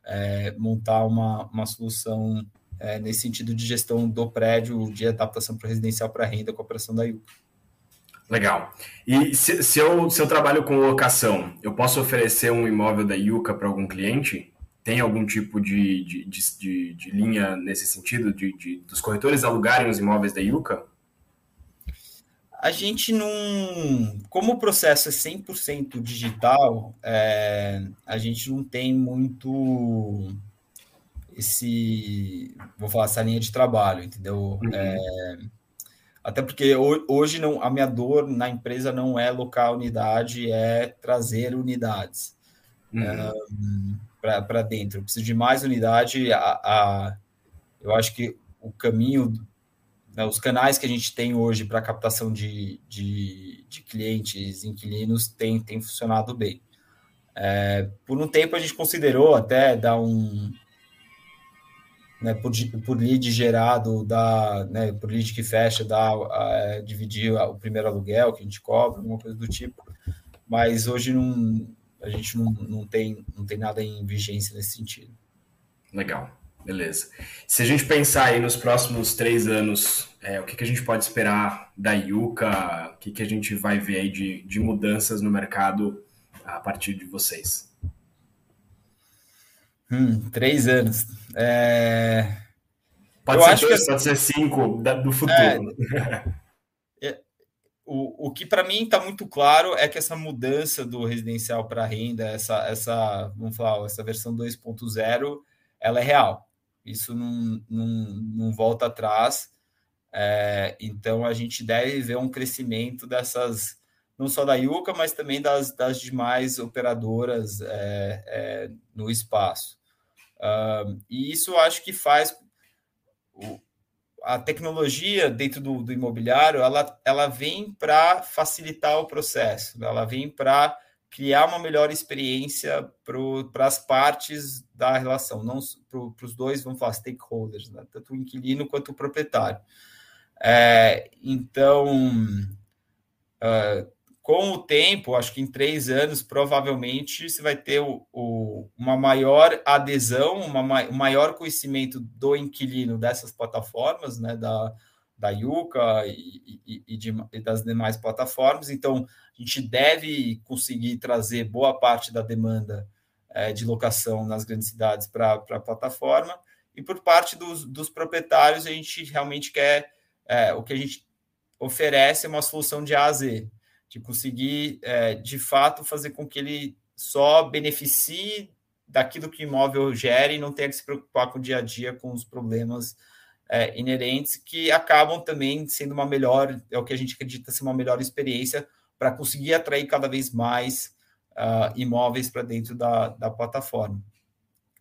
é, montar uma, uma solução é, nesse sentido de gestão do prédio, de adaptação para residencial para renda com a operação da IUCA. Legal. E se, se, eu, se eu trabalho com locação, eu posso oferecer um imóvel da Yuka para algum cliente? Tem algum tipo de, de, de, de linha nesse sentido, de, dos corretores alugarem os imóveis da Yuka? A gente não. Como o processo é 100% digital, é, a gente não tem muito esse. Vou falar, essa linha de trabalho, entendeu? Uhum. É, até porque hoje não, a minha dor na empresa não é locar unidade, é trazer unidades uhum. Para dentro. Eu preciso de mais unidade. A, a, eu acho que o caminho, né, os canais que a gente tem hoje para captação de, de, de, clientes, inquilinos, tem, tem funcionado bem. É, por um tempo a gente considerou até dar um, né, por, por lead gerado, da, né, por lead que fecha, dá, a, dividir o primeiro aluguel que a gente cobra, alguma coisa do tipo. Mas hoje não, a gente não, não, tem, não tem nada em vigência nesse sentido. Legal, beleza. Se a gente pensar aí nos próximos três anos, é, o que, que a gente pode esperar da Yuka? O que, que a gente vai ver aí de, de mudanças no mercado a partir de vocês? Hum, três anos. É... Pode ser acho dois, que... pode ser cinco do futuro. É... o, o que para mim está muito claro é que essa mudança do residencial para renda, essa, essa, vamos falar, essa versão 2.0, ela é real. Isso não, não, não volta atrás. É, então a gente deve ver um crescimento dessas não só da Yuka, mas também das, das demais operadoras é, é, no espaço. Uh, e isso acho que faz a tecnologia dentro do, do, imobiliário, ela, ela vem para facilitar o processo, ela vem para criar uma melhor experiência para as partes da relação, não para os dois, vamos falar, stakeholders, né? tanto o inquilino quanto o proprietário. É, então, uh, com o tempo, acho que em três anos, provavelmente você vai ter o, o, uma maior adesão, uma, um maior conhecimento do inquilino dessas plataformas, né, da, da Yuka e, e, e, de, e, das demais plataformas. Então, a gente deve conseguir trazer boa parte da demanda é, de locação nas grandes cidades para a plataforma. E por parte dos, dos, proprietários, a gente realmente quer é, o que a gente oferece é uma solução de A a Z de conseguir, é, de fato, fazer com que ele só beneficie daquilo que o imóvel gera e não tenha que se preocupar com o dia a dia, com os problemas é, inerentes, que acabam também sendo uma melhor, é o que a gente acredita ser uma melhor experiência para conseguir atrair cada vez mais uh, imóveis para dentro da, da plataforma.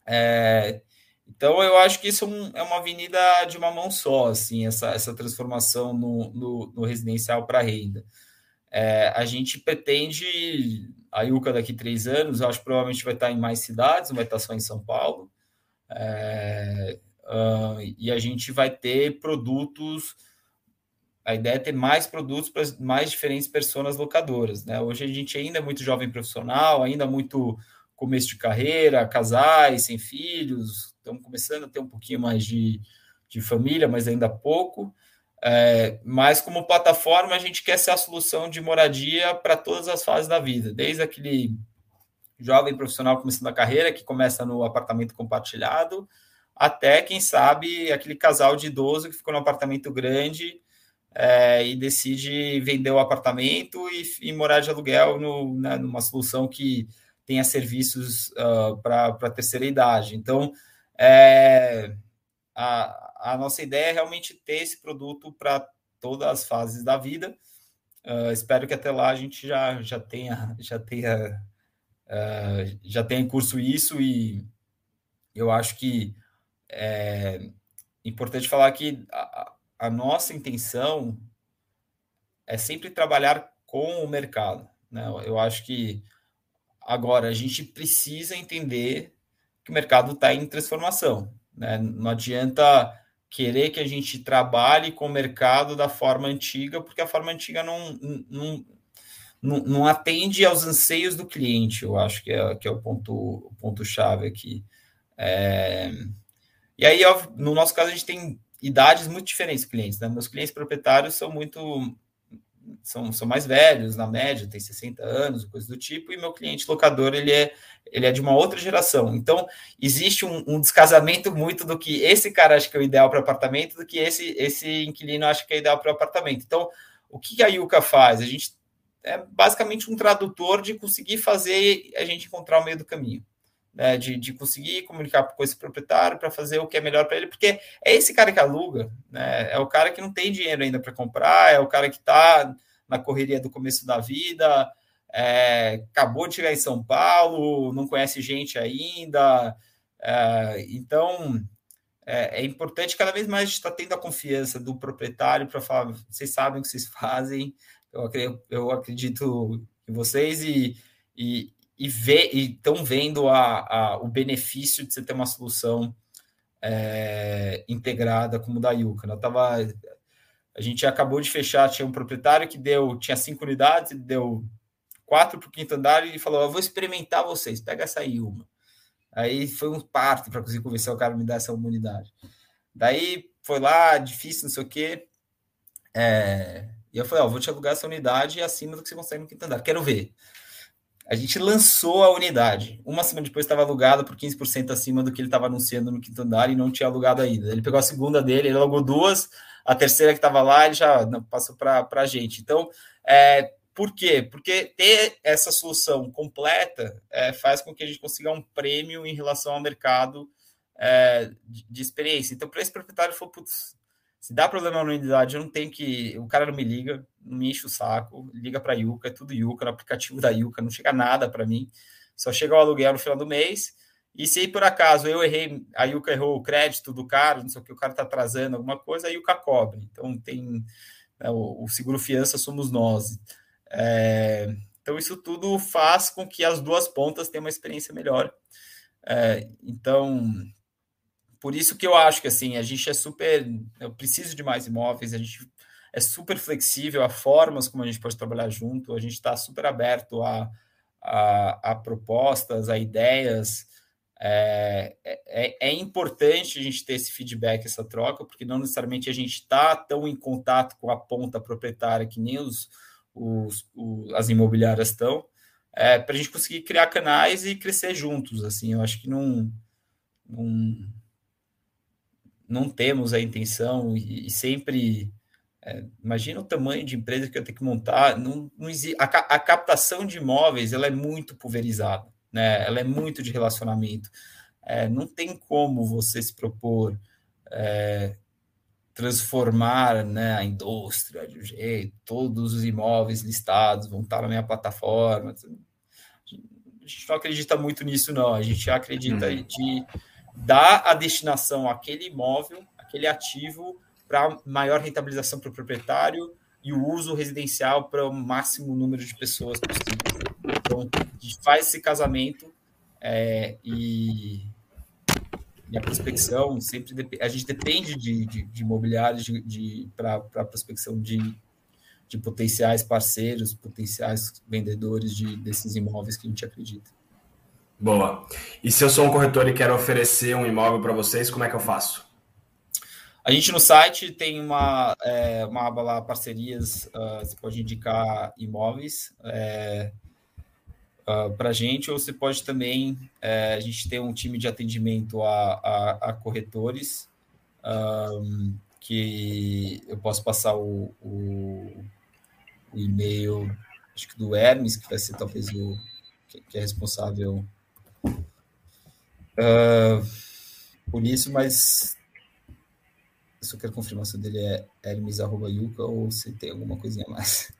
É, então, eu acho que isso é, é, uma avenida de uma mão só, assim, essa, essa transformação no, no, no residencial para renda. É, a gente pretende, a Yuka daqui três anos, eu acho que provavelmente vai estar em mais cidades, não vai estar só em São Paulo. É, uh, e a gente vai ter produtos. A ideia é ter mais produtos para mais diferentes pessoas locadoras. Né? Hoje a gente ainda é muito jovem profissional, ainda muito começo de carreira, casais, sem filhos, estamos começando a ter um pouquinho mais de, de família, mas ainda pouco. É, mas como plataforma, a gente quer ser a solução de moradia para todas as fases da vida, desde aquele jovem profissional começando a carreira, que começa no apartamento compartilhado, até, quem sabe, aquele casal de idoso que ficou no apartamento grande é, e decide vender o apartamento e, e morar de aluguel no, né, numa solução que tenha serviços uh, para a terceira idade. Então, é, a, a nossa ideia é realmente ter esse produto para todas as fases da vida. Uh, espero que até lá a gente já, já tenha já tenha uh, já tenha em curso isso e eu acho que é importante falar que a, a nossa intenção é sempre trabalhar com o mercado. Né? Eu acho que agora a gente precisa entender que o mercado está em transformação. Né? Não adianta querer que a gente trabalhe com o mercado da forma antiga, porque a forma antiga não, não, não, não atende aos anseios do cliente, eu acho que é, que é o ponto, o ponto chave aqui. É... E aí, no nosso caso, a gente tem idades muito diferentes clientes. Né? Meus clientes proprietários são muito são, são mais velhos, na média, tem 60 anos, coisa do tipo, e meu cliente locador, ele é, ele é de uma outra geração. Então, existe um, um descasamento muito do que esse cara acha que é o ideal para apartamento, do que esse, esse inquilino acha que é ideal para apartamento. Então, o que a Yuka faz? A gente é basicamente um tradutor de conseguir fazer a gente encontrar o meio do caminho né, de, de conseguir comunicar com esse proprietário para fazer o que é melhor para ele, porque é esse cara que aluga, né, é o cara que não tem dinheiro ainda para comprar, é o cara que está na correria do começo da vida, é, acabou de chegar em São Paulo, não conhece gente ainda, é, então é, é, importante cada vez mais estar tendo a confiança do proprietário para falar, vocês sabem o que vocês fazem, eu, eu acredito em vocês e, e, e estão vendo a, a, o benefício de você ter uma solução é, integrada como da Yuka. Né? tava, a gente acabou de fechar, tinha um proprietário que deu, tinha cinco unidades, deu quatro para o quinto andar e falou: Eu vou experimentar vocês, pega essa aí uma. Aí foi um parto para conseguir convencer o cara a me dar essa unidade. Daí foi lá, difícil, não sei o quê. É, e eu falei: Ó, vou te alugar essa unidade acima do que você consegue no quinto andar, quero ver. A gente lançou a unidade. Uma semana depois estava alugada por 15% acima do que ele estava anunciando no quinto andar e não tinha alugado ainda. Ele pegou a segunda dele, ele alugou duas, a terceira que estava lá, ele já passou para a gente. Então, é, por quê? Porque ter essa solução completa é, faz com que a gente consiga um prêmio em relação ao mercado é, de, de, experiência. Então, para esse proprietário, putz, se dá problema na unidade, eu não tenho que. O cara não me liga, não me enche o saco, liga para a Yuka, é tudo Yuka, no aplicativo da Yuka, não chega nada para mim, só chega o aluguel no final do mês. E se por acaso eu errei, a Yuka errou o crédito do cara, não sei o que, o cara está atrasando alguma coisa, a Yuka cobre. Então tem né, o, o, seguro fiança somos nós. É, então isso tudo faz com que as duas pontas tenham uma experiência melhor. É, então por isso que eu acho que assim, a gente é super. Eu preciso de mais imóveis, a gente é super flexível a formas como a gente pode trabalhar junto, a gente está super aberto a, a, a, propostas, a ideias. É, é, é, importante a gente ter esse feedback, essa troca, porque não necessariamente a gente está tão em contato com a ponta proprietária que nem os, os, os as imobiliárias estão, é, para a gente conseguir criar canais e crescer juntos. Assim, eu acho que não, não não temos a intenção e, e sempre é, imagina o tamanho de empresa que eu tenho que montar. Não, não existe, a, a, captação de imóveis ela é muito pulverizada, né? Ela é muito de relacionamento. É, não tem como você se propor é, transformar né, a indústria de um jeito, todos os imóveis listados vão estar na minha plataforma. A gente não acredita muito nisso, não. A gente acredita uhum. de dar a destinação àquele imóvel, aquele ativo, para maior rentabilização para o proprietário e o uso residencial para o máximo número de pessoas possível. Então, a gente faz esse casamento é, e, e, a prospecção sempre a gente depende de, de, de imobiliários de, de para a prospecção de, de potenciais parceiros, potenciais vendedores de, desses imóveis que a gente acredita. Boa. E se eu sou um corretor e quero oferecer um imóvel para vocês, como é que eu faço? A gente no site tem uma, é, uma aba lá, parcerias, uh, você pode indicar imóveis é, uh, ah, para a gente, ou você pode também, é, a gente tem um time de atendimento a, a, a corretores, que eu posso passar o, o, o, e-mail, acho que do Hermes, que vai ser talvez o que, é responsável uh, por isso, mas eu só quero confirmar se o dele é hermes.yuka ou se tem alguma coisinha a mais.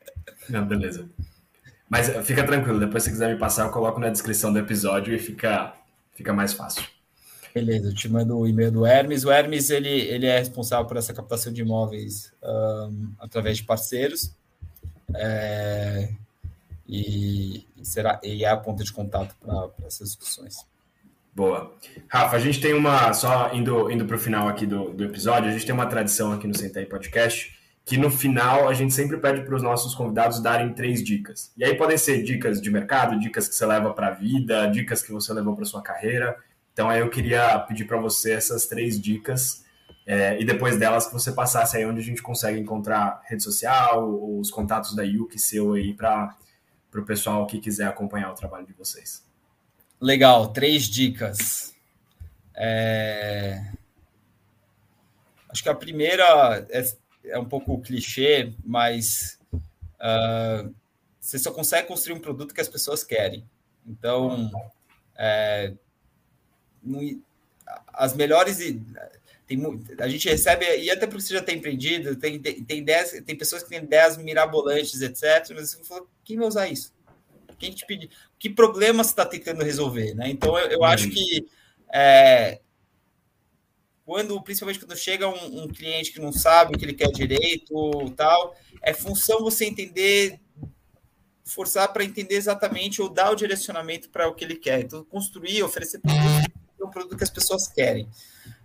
Não, beleza. Mas eh, fica tranquilo, depois se quiser me passar, eu coloco na descrição do episódio e fica, fica mais fácil. Beleza, eu te mando o e-mail do Hermes. O Hermes ele, ele é responsável por essa captação de imóveis um, através de parceiros. É, e, será, e é a ponta de contato para essas discussões. Boa. Rafa, a gente tem uma, só indo, indo para o final aqui do, do episódio, a gente tem uma tradição aqui no Sentei Podcast, que no final a gente sempre pede para os nossos convidados darem três dicas. E aí podem ser dicas de mercado, dicas que você leva para a vida, dicas que você levou para sua carreira. Então aí eu queria pedir para você essas três dicas é, e depois delas que você passasse aí onde a gente consegue encontrar rede social, os contatos da Yuki seu aí para o pessoal que quiser acompanhar o trabalho de vocês. Legal, três dicas. É... Acho que a primeira é, é um pouco clichê, mas uh, você só consegue construir um produto que as pessoas querem. Então, é, as melhores. Tem, a gente recebe, e até porque você já tem empreendido, tem, tem, tem, ideias, tem pessoas que têm ideias mirabolantes, etc. Mas você falou, quem vai usar isso? Quem te pedir? Que problema você está tentando resolver? Né? Então, eu, eu uhum. acho que é, quando, principalmente quando chega um, um, cliente que não sabe o que ele quer direito, tal, é função você entender, forçar para entender exatamente ou dar o direcionamento para o que ele quer. Então, construir, oferecer produto, um produto que as pessoas querem.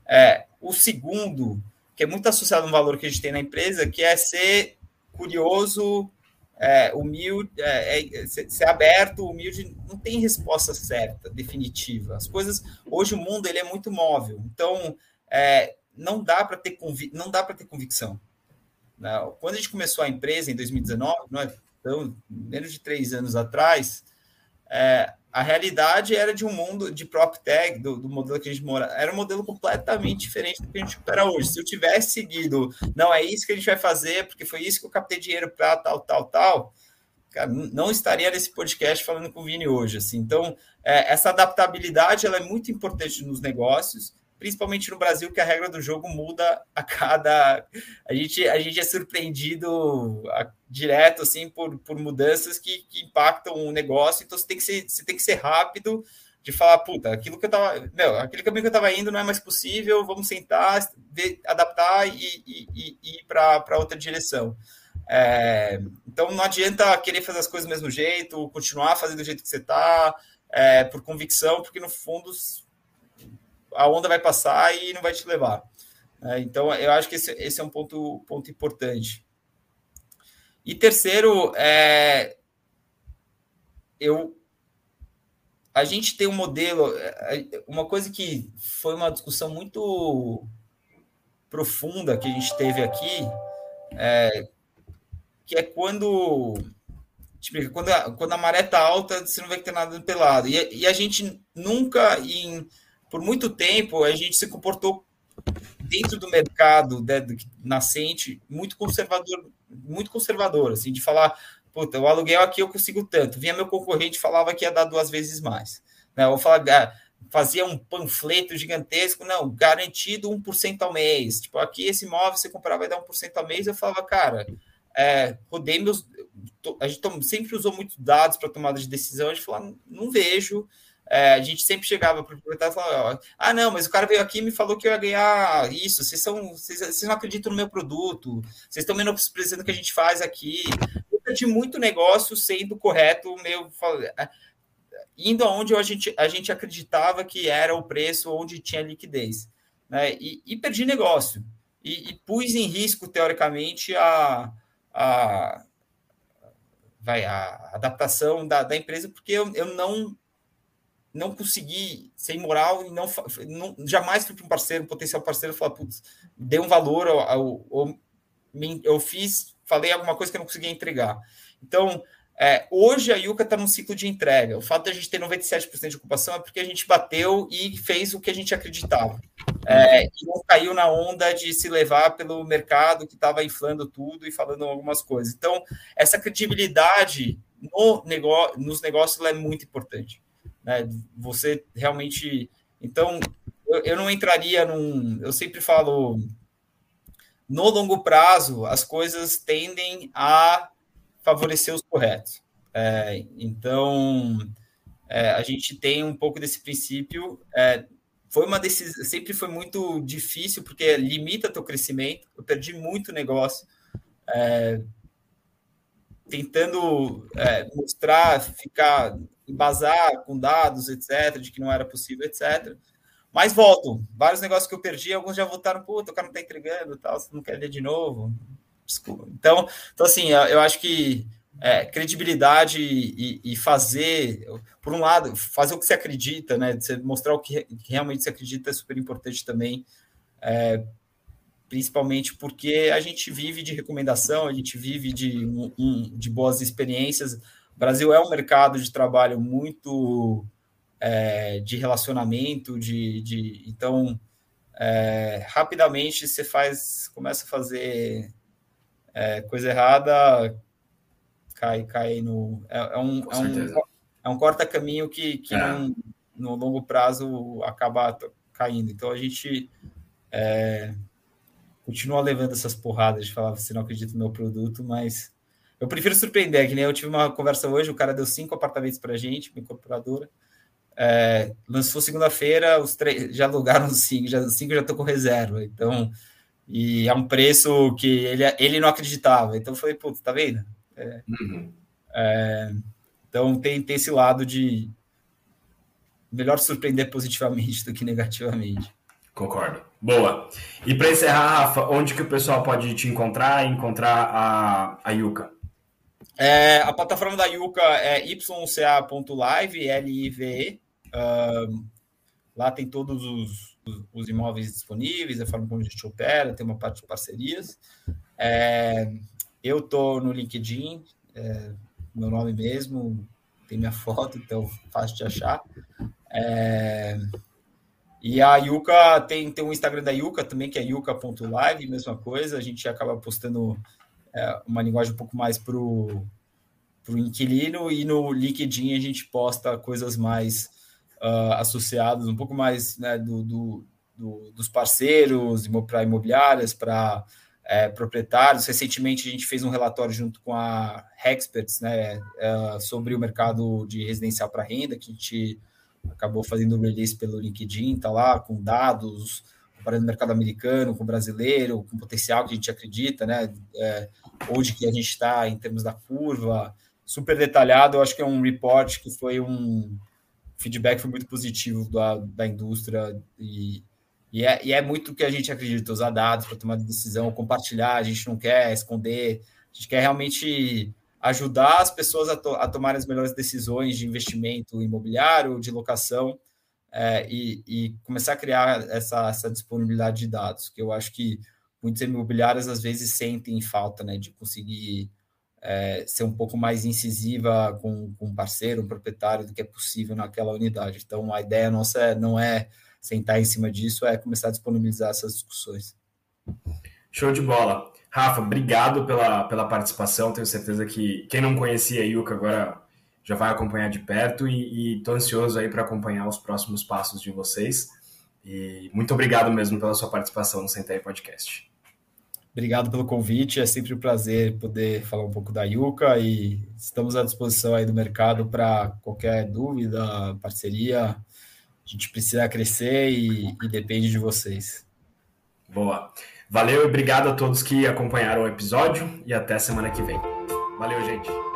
É, o segundo, que é muito associado a um valor que a gente tem na empresa, que é ser curioso, é, humilde, é, é, ser aberto, humilde, não tem resposta certa, definitiva. As coisas, hoje o mundo ele é muito móvel, então é, não dá para ter convi não dá ter convicção. Né? Quando a gente começou a empresa em 2019, não é, então, menos de três anos atrás, é, a realidade era de um mundo de prop do, do, modelo que a gente mora, era um modelo completamente diferente do que a gente opera hoje. Se eu tivesse seguido, não é isso que a gente vai fazer, porque foi isso que eu captei dinheiro para tal, tal, tal, cara, não estaria nesse podcast falando com o Vini hoje. Assim. Então, é, essa adaptabilidade ela é muito importante nos negócios, principalmente no Brasil, que a regra do jogo muda a cada. A gente, a gente é surpreendido a, direto assim por, por mudanças que, que impactam o negócio, então você tem que ser, você tem que ser rápido de falar, puta, aquilo que eu tava. Meu, aquele caminho que eu tava indo não é mais possível, vamos sentar, ver, adaptar e, e, e, e ir para outra direção. É, então não adianta querer fazer as coisas do mesmo jeito, continuar fazendo do jeito que você está, é, por convicção, porque no fundo a onda vai passar e não vai te levar. É, então, eu acho que esse, esse, é um ponto, ponto importante. E terceiro, é, eu, a gente tem um modelo, é, uma coisa que foi uma discussão muito profunda que a gente teve aqui, é, que é quando tipo, quando, a, quando a maré está alta, você não vai ter nada pelado. E, e a gente nunca, em por muito tempo a gente se comportou dentro do mercado né, nascente muito conservador, muito conservador, assim, de falar, puta, o aluguel aqui eu consigo tanto. Vinha meu concorrente falava que ia dar duas vezes mais. Né? Eu falava, fazia um panfleto gigantesco, não, garantido 1% ao mês. Tipo, aqui esse imóvel você comprar vai dar 1% ao mês. Eu falava, cara, é, rodei meus. A gente sempre usou muitos dados para tomada de decisão. A gente falou, não vejo é, a gente sempre chegava para o proprietário e falava: Ah, não, mas o cara veio aqui e me falou que eu ia ganhar isso. Vocês, são, vocês, vocês não acreditam no meu produto, vocês estão menosprezando o que a gente faz aqui. Eu perdi muito negócio sendo correto, meu, é, indo aonde a gente, a gente acreditava que era o preço, onde tinha liquidez. Né? E, e perdi negócio. E, e, pus em risco, teoricamente, a, a, vai, a adaptação da, da empresa, porque eu, eu não não consegui ser imoral e não, não jamais fui para um parceiro, um potencial parceiro, falar, putz, dei um valor, ao, eu fiz, falei alguma coisa que eu não conseguia entregar. Então, é, hoje a Yuka está num ciclo de entrega. O fato de a gente ter 97% de ocupação é porque a gente bateu e fez o que a gente acreditava. É, e não caiu na onda de se levar pelo mercado que estava inflando tudo e falando algumas coisas. Então, essa credibilidade no negócio, nos negócios é muito importante. Né? Você realmente. Então, eu, eu não entraria num. Eu sempre falo. No longo prazo, as coisas tendem a favorecer os corretos. É, então, é, a gente tem um pouco desse princípio. É, foi uma decisão, sempre foi muito difícil, porque limita teu crescimento. Eu perdi muito negócio. É, tentando é, mostrar, ficar, embasar com dados, etc., de que não era possível, etc. Mas voltam. Vários negócios que eu perdi, alguns já voltaram, puta, o cara não está entregando, tal, você não quer ler de novo. Desculpa. Então, então assim, eu acho que é, credibilidade e, e, fazer, por um lado, fazer o que você acredita, né? Você mostrar o que, realmente você acredita é super importante também, é, principalmente porque a gente vive de recomendação, a gente vive de, um, de boas experiências. O Brasil é um mercado de trabalho muito é, de relacionamento, de, de então é, rapidamente você faz, começa a fazer é, coisa errada, cai, cai no. É, é um, é um, é um corta-caminho que, que é. não, no longo prazo acaba caindo. Então a gente é, continua levando essas porradas de falar você não acredita no meu produto, mas eu prefiro surpreender, que nem eu tive uma conversa hoje, o cara deu cinco apartamentos para a gente, uma incorporadora. É, lançou segunda-feira, os três já alugaram os cinco, já, os cinco já estão com reserva. Então, e é um preço que ele, ele não acreditava. Então, eu falei, putz, tá vendo? É, uhum. é, então tem, tem esse lado de melhor surpreender positivamente do que negativamente. Concordo. Boa. E para encerrar, Rafa, onde que o pessoal pode te encontrar e encontrar a, a Yuka? É, a plataforma da Yuka é yca.live, L-I-V-E. Uh, lá tem todos os, os, os, imóveis disponíveis, a forma como a gente opera, tem uma parte de parcerias. É, eu tô no LinkedIn, é, meu nome mesmo, tem minha foto, então fácil de achar. É, e a Yuka tem, tem um Instagram da Yuka também, que é yuka.live, mesma coisa. A gente acaba postando é, uma linguagem um pouco mais para o inquilino, e no LinkedIn a gente posta coisas mais uh, associadas, um pouco mais né, do, do, do, dos parceiros para imobiliárias, para é, proprietários. Recentemente, a gente fez um relatório junto com a Hexperts né, é, sobre o mercado de residencial para renda, que a gente acabou fazendo o release pelo LinkedIn, está lá com dados, comparando o mercado americano com o brasileiro, com o potencial que a gente acredita, né, é, onde que a gente está em termos da curva, super detalhado. Eu acho que é um report que foi um feedback foi muito positivo da, da indústria e e é, e é muito o que a gente acredita, usar dados para tomar decisão, compartilhar, a gente não quer esconder, a gente quer realmente ajudar as pessoas a, to a tomarem as melhores decisões de investimento imobiliário, de locação, é, e, e, começar a criar essa, essa disponibilidade de dados, que eu acho que muitas imobiliárias às vezes sentem falta né, de conseguir é, ser um pouco mais incisiva com, com um parceiro, um proprietário, do que é possível naquela unidade. Então, a ideia nossa é, não é sentar em cima disso é começar a disponibilizar essas discussões. Show de bola. Rafa, obrigado pela, pela participação. Tenho certeza que quem não conhecia a Yuka agora já vai acompanhar de perto e estou ansioso aí para acompanhar os próximos passos de vocês. E muito obrigado mesmo pela sua participação no Sentai Podcast. Obrigado pelo convite, é sempre um prazer poder falar um pouco da Yuka e estamos à disposição aí do mercado para qualquer dúvida, parceria, a gente precisa crescer e, e depende de vocês. Boa. Valeu e obrigado a todos que acompanharam o episódio e até semana que vem. Valeu, gente.